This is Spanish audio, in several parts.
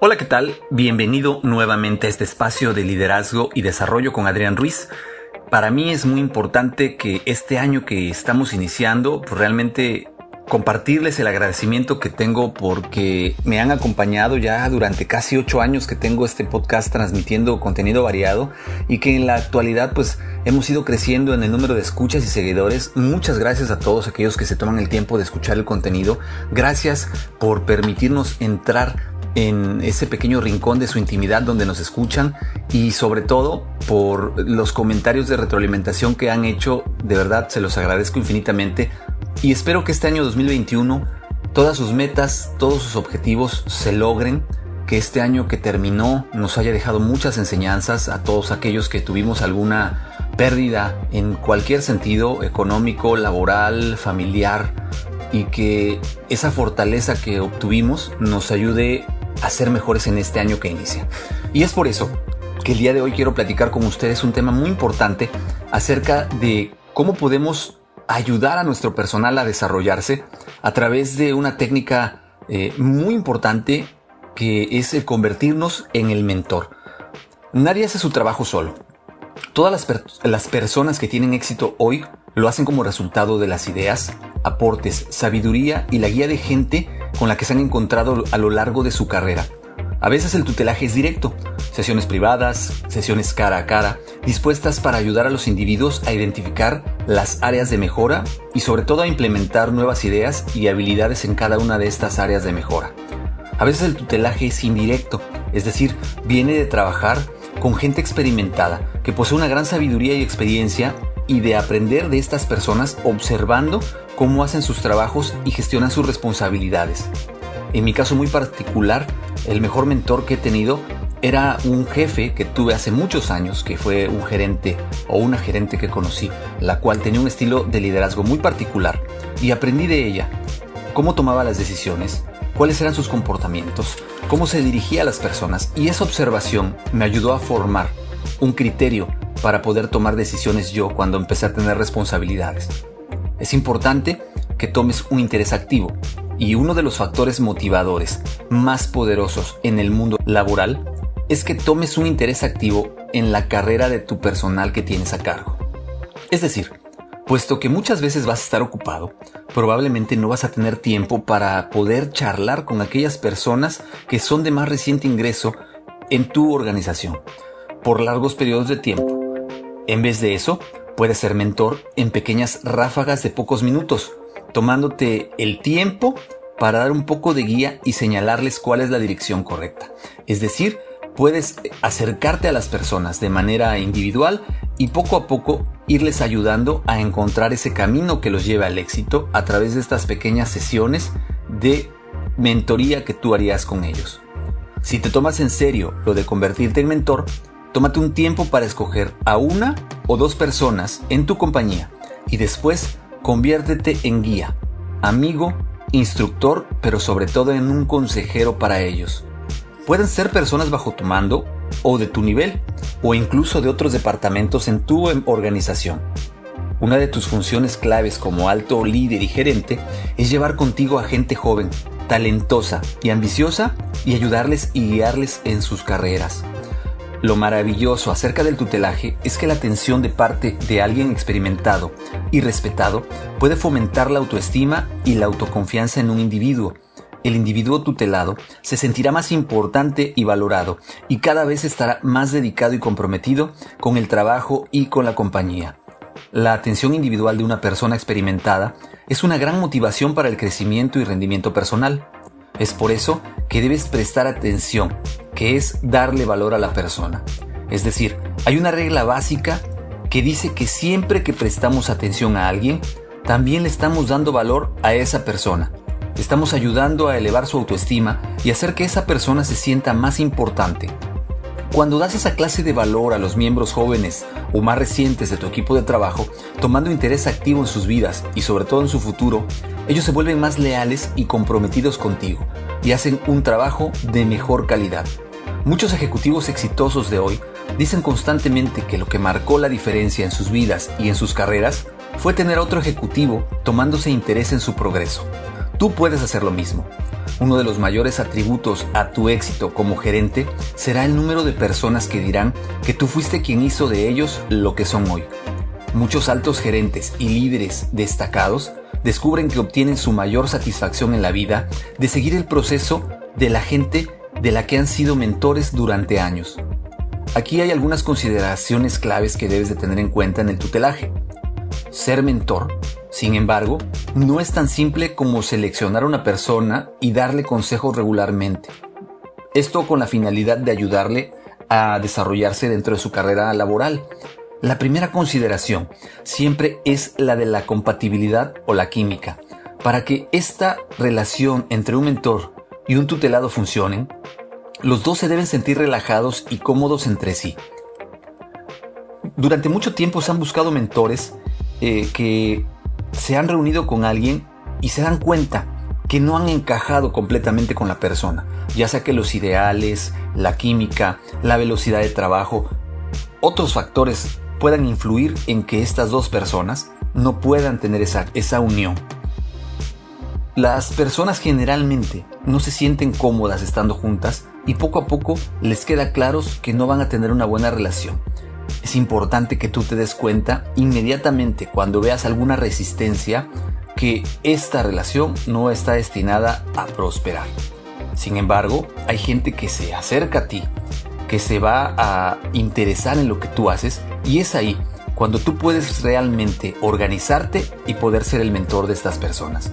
Hola, ¿qué tal? Bienvenido nuevamente a este espacio de liderazgo y desarrollo con Adrián Ruiz. Para mí es muy importante que este año que estamos iniciando, pues realmente compartirles el agradecimiento que tengo porque me han acompañado ya durante casi ocho años que tengo este podcast transmitiendo contenido variado y que en la actualidad pues hemos ido creciendo en el número de escuchas y seguidores. Muchas gracias a todos aquellos que se toman el tiempo de escuchar el contenido. Gracias por permitirnos entrar en ese pequeño rincón de su intimidad donde nos escuchan y sobre todo por los comentarios de retroalimentación que han hecho. De verdad se los agradezco infinitamente y espero que este año 2021 todas sus metas, todos sus objetivos se logren, que este año que terminó nos haya dejado muchas enseñanzas a todos aquellos que tuvimos alguna pérdida en cualquier sentido, económico, laboral, familiar, y que esa fortaleza que obtuvimos nos ayude a ser mejores en este año que inicia. Y es por eso que el día de hoy quiero platicar con ustedes un tema muy importante acerca de cómo podemos ayudar a nuestro personal a desarrollarse a través de una técnica eh, muy importante que es convertirnos en el mentor. Nadie hace su trabajo solo. Todas las, las personas que tienen éxito hoy lo hacen como resultado de las ideas, aportes, sabiduría y la guía de gente con la que se han encontrado a lo largo de su carrera. A veces el tutelaje es directo, sesiones privadas, sesiones cara a cara, dispuestas para ayudar a los individuos a identificar las áreas de mejora y sobre todo a implementar nuevas ideas y habilidades en cada una de estas áreas de mejora. A veces el tutelaje es indirecto, es decir, viene de trabajar con gente experimentada que posee una gran sabiduría y experiencia y de aprender de estas personas observando cómo hacen sus trabajos y gestionan sus responsabilidades. En mi caso muy particular, el mejor mentor que he tenido era un jefe que tuve hace muchos años, que fue un gerente o una gerente que conocí, la cual tenía un estilo de liderazgo muy particular y aprendí de ella cómo tomaba las decisiones, cuáles eran sus comportamientos, cómo se dirigía a las personas y esa observación me ayudó a formar un criterio para poder tomar decisiones yo cuando empecé a tener responsabilidades. Es importante que tomes un interés activo y uno de los factores motivadores más poderosos en el mundo laboral es que tomes un interés activo en la carrera de tu personal que tienes a cargo. Es decir, puesto que muchas veces vas a estar ocupado, probablemente no vas a tener tiempo para poder charlar con aquellas personas que son de más reciente ingreso en tu organización por largos periodos de tiempo. En vez de eso, puedes ser mentor en pequeñas ráfagas de pocos minutos tomándote el tiempo para dar un poco de guía y señalarles cuál es la dirección correcta. Es decir, puedes acercarte a las personas de manera individual y poco a poco irles ayudando a encontrar ese camino que los lleve al éxito a través de estas pequeñas sesiones de mentoría que tú harías con ellos. Si te tomas en serio lo de convertirte en mentor, tómate un tiempo para escoger a una o dos personas en tu compañía y después Conviértete en guía, amigo, instructor, pero sobre todo en un consejero para ellos. Pueden ser personas bajo tu mando o de tu nivel, o incluso de otros departamentos en tu organización. Una de tus funciones claves como alto líder y gerente es llevar contigo a gente joven, talentosa y ambiciosa y ayudarles y guiarles en sus carreras. Lo maravilloso acerca del tutelaje es que la atención de parte de alguien experimentado y respetado puede fomentar la autoestima y la autoconfianza en un individuo. El individuo tutelado se sentirá más importante y valorado y cada vez estará más dedicado y comprometido con el trabajo y con la compañía. La atención individual de una persona experimentada es una gran motivación para el crecimiento y rendimiento personal. Es por eso que debes prestar atención, que es darle valor a la persona. Es decir, hay una regla básica que dice que siempre que prestamos atención a alguien, también le estamos dando valor a esa persona. Estamos ayudando a elevar su autoestima y hacer que esa persona se sienta más importante. Cuando das esa clase de valor a los miembros jóvenes o más recientes de tu equipo de trabajo, tomando interés activo en sus vidas y sobre todo en su futuro, ellos se vuelven más leales y comprometidos contigo y hacen un trabajo de mejor calidad. Muchos ejecutivos exitosos de hoy dicen constantemente que lo que marcó la diferencia en sus vidas y en sus carreras fue tener otro ejecutivo tomándose interés en su progreso. Tú puedes hacer lo mismo. Uno de los mayores atributos a tu éxito como gerente será el número de personas que dirán que tú fuiste quien hizo de ellos lo que son hoy. Muchos altos gerentes y líderes destacados descubren que obtienen su mayor satisfacción en la vida de seguir el proceso de la gente de la que han sido mentores durante años. Aquí hay algunas consideraciones claves que debes de tener en cuenta en el tutelaje. Ser mentor, sin embargo, no es tan simple como seleccionar a una persona y darle consejos regularmente. Esto con la finalidad de ayudarle a desarrollarse dentro de su carrera laboral. La primera consideración siempre es la de la compatibilidad o la química. Para que esta relación entre un mentor y un tutelado funcionen, los dos se deben sentir relajados y cómodos entre sí. Durante mucho tiempo se han buscado mentores eh, que se han reunido con alguien y se dan cuenta que no han encajado completamente con la persona, ya sea que los ideales, la química, la velocidad de trabajo, otros factores puedan influir en que estas dos personas no puedan tener esa, esa unión. Las personas generalmente no se sienten cómodas estando juntas y poco a poco les queda claro que no van a tener una buena relación. Es importante que tú te des cuenta inmediatamente cuando veas alguna resistencia que esta relación no está destinada a prosperar. Sin embargo, hay gente que se acerca a ti, que se va a interesar en lo que tú haces y es ahí cuando tú puedes realmente organizarte y poder ser el mentor de estas personas.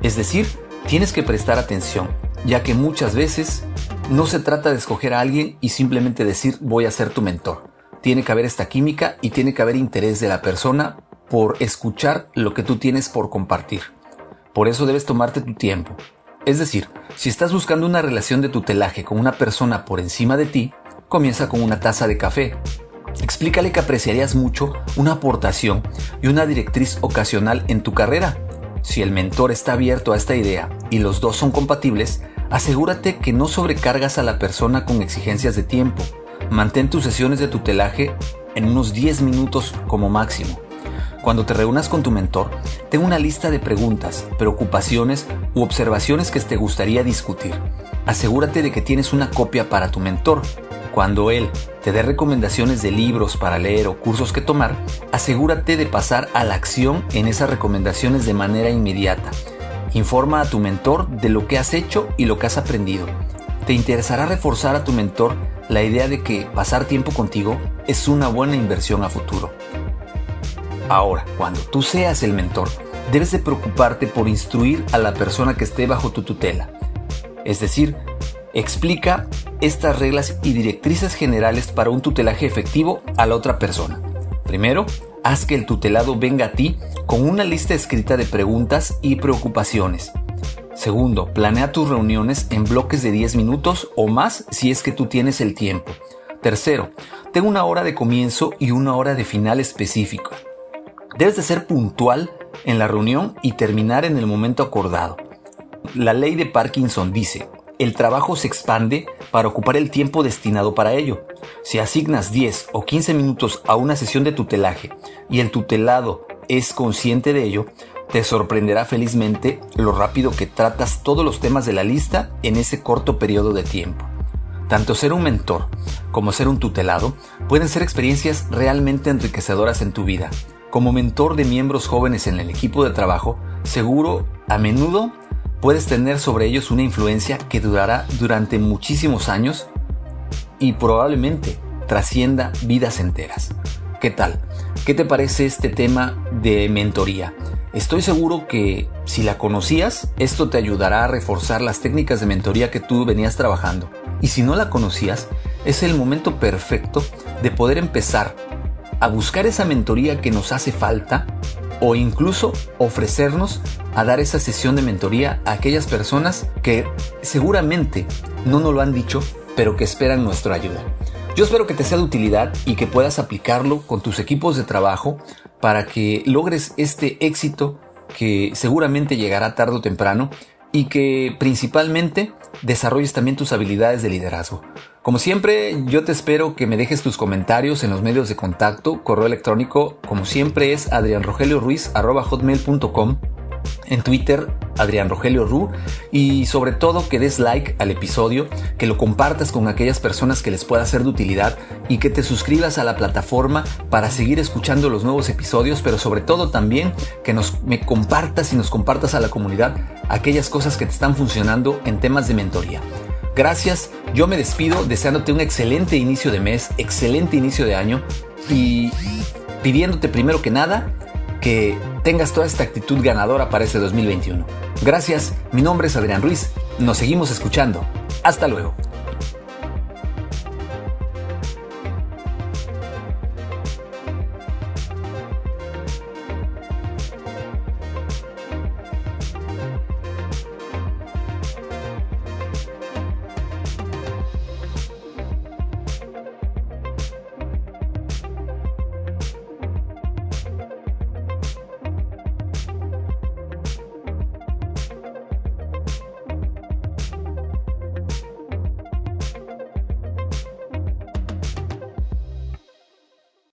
Es decir, tienes que prestar atención, ya que muchas veces no se trata de escoger a alguien y simplemente decir voy a ser tu mentor tiene que haber esta química y tiene que haber interés de la persona por escuchar lo que tú tienes por compartir. Por eso debes tomarte tu tiempo. Es decir, si estás buscando una relación de tutelaje con una persona por encima de ti, comienza con una taza de café. Explícale que apreciarías mucho una aportación y una directriz ocasional en tu carrera. Si el mentor está abierto a esta idea y los dos son compatibles, asegúrate que no sobrecargas a la persona con exigencias de tiempo Mantén tus sesiones de tutelaje en unos 10 minutos como máximo. Cuando te reúnas con tu mentor, ten una lista de preguntas, preocupaciones u observaciones que te gustaría discutir. Asegúrate de que tienes una copia para tu mentor. Cuando él te dé recomendaciones de libros para leer o cursos que tomar, asegúrate de pasar a la acción en esas recomendaciones de manera inmediata. Informa a tu mentor de lo que has hecho y lo que has aprendido. Te interesará reforzar a tu mentor la idea de que pasar tiempo contigo es una buena inversión a futuro. Ahora, cuando tú seas el mentor, debes de preocuparte por instruir a la persona que esté bajo tu tutela. Es decir, explica estas reglas y directrices generales para un tutelaje efectivo a la otra persona. Primero, haz que el tutelado venga a ti con una lista escrita de preguntas y preocupaciones Segundo, planea tus reuniones en bloques de 10 minutos o más si es que tú tienes el tiempo. Tercero, ten una hora de comienzo y una hora de final específica. Debes de ser puntual en la reunión y terminar en el momento acordado. La ley de Parkinson dice, el trabajo se expande para ocupar el tiempo destinado para ello. Si asignas 10 o 15 minutos a una sesión de tutelaje y el tutelado es consciente de ello, te sorprenderá felizmente lo rápido que tratas todos los temas de la lista en ese corto periodo de tiempo. Tanto ser un mentor como ser un tutelado pueden ser experiencias realmente enriquecedoras en tu vida. Como mentor de miembros jóvenes en el equipo de trabajo, seguro a menudo puedes tener sobre ellos una influencia que durará durante muchísimos años y probablemente trascienda vidas enteras. ¿Qué tal? ¿Qué te parece este tema de mentoría? Estoy seguro que si la conocías, esto te ayudará a reforzar las técnicas de mentoría que tú venías trabajando. Y si no la conocías, es el momento perfecto de poder empezar a buscar esa mentoría que nos hace falta o incluso ofrecernos a dar esa sesión de mentoría a aquellas personas que seguramente no nos lo han dicho, pero que esperan nuestra ayuda. Yo espero que te sea de utilidad y que puedas aplicarlo con tus equipos de trabajo para que logres este éxito que seguramente llegará tarde o temprano y que principalmente desarrolles también tus habilidades de liderazgo. Como siempre, yo te espero que me dejes tus comentarios en los medios de contacto, correo electrónico, como siempre es adrianrogelioruiz.com en Twitter, Adrián Rogelio Ru, y sobre todo que des like al episodio, que lo compartas con aquellas personas que les pueda ser de utilidad y que te suscribas a la plataforma para seguir escuchando los nuevos episodios, pero sobre todo también que nos me compartas y nos compartas a la comunidad aquellas cosas que te están funcionando en temas de mentoría. Gracias, yo me despido deseándote un excelente inicio de mes, excelente inicio de año y pidiéndote primero que nada que tengas toda esta actitud ganadora para este 2021. Gracias, mi nombre es Adrián Ruiz, nos seguimos escuchando. Hasta luego.